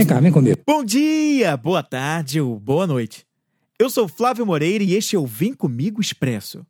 Vem cá, vem comigo. Bom dia, boa tarde ou boa noite. Eu sou Flávio Moreira e este é o Vem Comigo Expresso.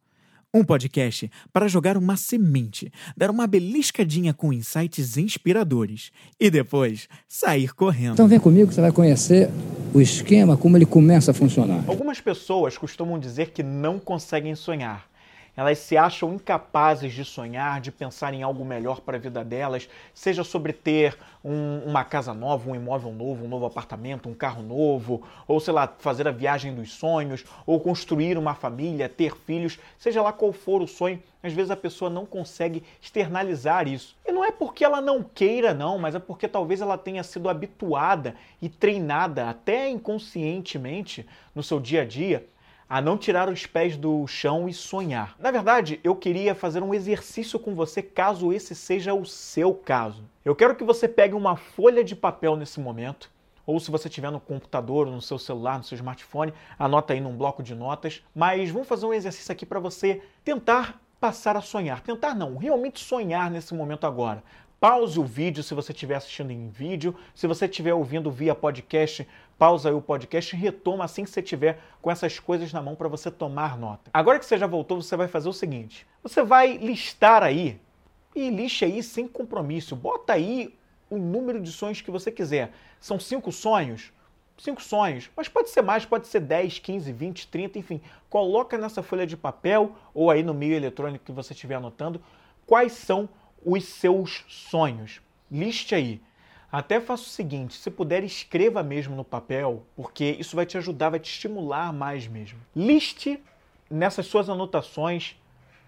Um podcast para jogar uma semente, dar uma beliscadinha com insights inspiradores e depois sair correndo. Então vem comigo que você vai conhecer o esquema, como ele começa a funcionar. Algumas pessoas costumam dizer que não conseguem sonhar. Elas se acham incapazes de sonhar, de pensar em algo melhor para a vida delas, seja sobre ter um, uma casa nova, um imóvel novo, um novo apartamento, um carro novo, ou sei lá, fazer a viagem dos sonhos, ou construir uma família, ter filhos, seja lá qual for o sonho, às vezes a pessoa não consegue externalizar isso. E não é porque ela não queira, não, mas é porque talvez ela tenha sido habituada e treinada até inconscientemente no seu dia a dia a não tirar os pés do chão e sonhar. Na verdade, eu queria fazer um exercício com você caso esse seja o seu caso. Eu quero que você pegue uma folha de papel nesse momento, ou se você tiver no computador, no seu celular, no seu smartphone, anota aí num bloco de notas. Mas vamos fazer um exercício aqui para você tentar passar a sonhar. Tentar não, realmente sonhar nesse momento agora. Pause o vídeo se você estiver assistindo em vídeo. Se você estiver ouvindo via podcast, pausa aí o podcast e retoma assim que você tiver com essas coisas na mão para você tomar nota. Agora que você já voltou, você vai fazer o seguinte: você vai listar aí e lixe aí sem compromisso. Bota aí o número de sonhos que você quiser. São cinco sonhos? Cinco sonhos, mas pode ser mais, pode ser 10, 15, 20, 30, enfim. Coloca nessa folha de papel ou aí no meio eletrônico que você estiver anotando quais são os seus sonhos. Liste aí. Até faça o seguinte: se puder, escreva mesmo no papel, porque isso vai te ajudar, vai te estimular mais mesmo. Liste nessas suas anotações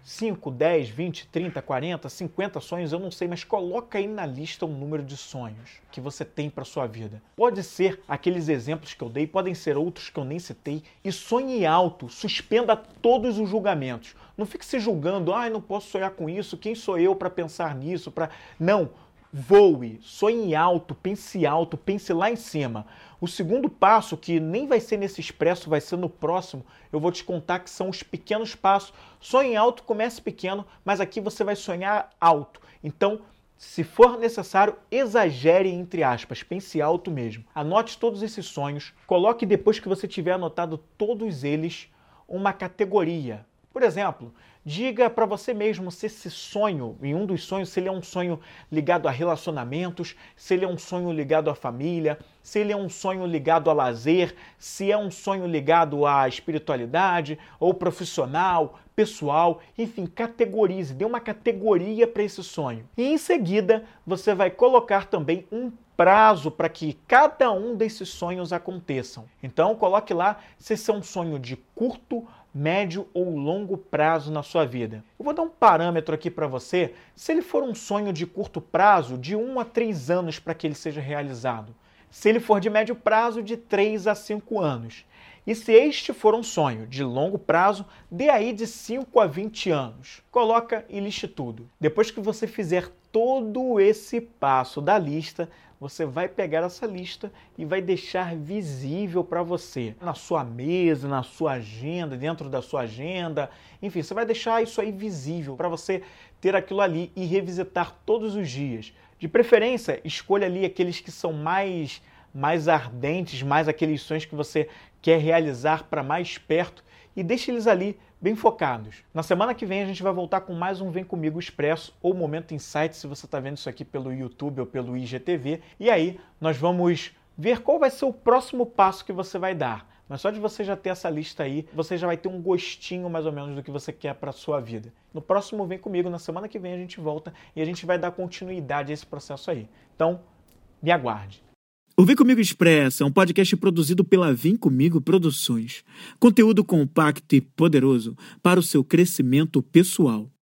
5, 10, 20, 30, 40, 50 sonhos, eu não sei, mas coloca aí na lista um número de sonhos que você tem para sua vida. Pode ser aqueles exemplos que eu dei, podem ser outros que eu nem citei. E sonhe alto, suspenda todos os julgamentos. Não fique se julgando, ah, não posso sonhar com isso, quem sou eu para pensar nisso, para Não, voe, sonhe alto, pense alto, pense lá em cima. O segundo passo, que nem vai ser nesse expresso, vai ser no próximo, eu vou te contar que são os pequenos passos. Sonhe alto, comece pequeno, mas aqui você vai sonhar alto. Então, se for necessário, exagere entre aspas, pense alto mesmo. Anote todos esses sonhos, coloque depois que você tiver anotado todos eles uma categoria. Por exemplo, diga para você mesmo se esse sonho, em um dos sonhos, se ele é um sonho ligado a relacionamentos, se ele é um sonho ligado à família, se ele é um sonho ligado a lazer, se é um sonho ligado à espiritualidade ou profissional, pessoal, enfim, categorize, dê uma categoria para esse sonho. E em seguida, você vai colocar também um prazo para que cada um desses sonhos aconteçam. Então, coloque lá se esse é um sonho de curto, médio ou longo prazo na sua vida. Eu vou dar um parâmetro aqui para você. Se ele for um sonho de curto prazo, de 1 a 3 anos para que ele seja realizado. Se ele for de médio prazo, de 3 a 5 anos. E se este for um sonho de longo prazo, dê aí de 5 a 20 anos. Coloca e liste tudo. Depois que você fizer todo esse passo da lista, você vai pegar essa lista e vai deixar visível para você na sua mesa, na sua agenda, dentro da sua agenda. Enfim, você vai deixar isso aí visível para você ter aquilo ali e revisitar todos os dias. De preferência, escolha ali aqueles que são mais mais ardentes, mais aqueles sonhos que você quer realizar para mais perto e deixe eles ali bem focados. Na semana que vem a gente vai voltar com mais um Vem Comigo Expresso ou Momento Insight, se você está vendo isso aqui pelo YouTube ou pelo IGTV. E aí nós vamos ver qual vai ser o próximo passo que você vai dar. Mas só de você já ter essa lista aí, você já vai ter um gostinho mais ou menos do que você quer para sua vida. No próximo Vem Comigo, na semana que vem a gente volta e a gente vai dar continuidade a esse processo aí. Então, me aguarde. O Vem Comigo Expresso é um podcast produzido pela Vem Comigo Produções. Conteúdo compacto e poderoso para o seu crescimento pessoal.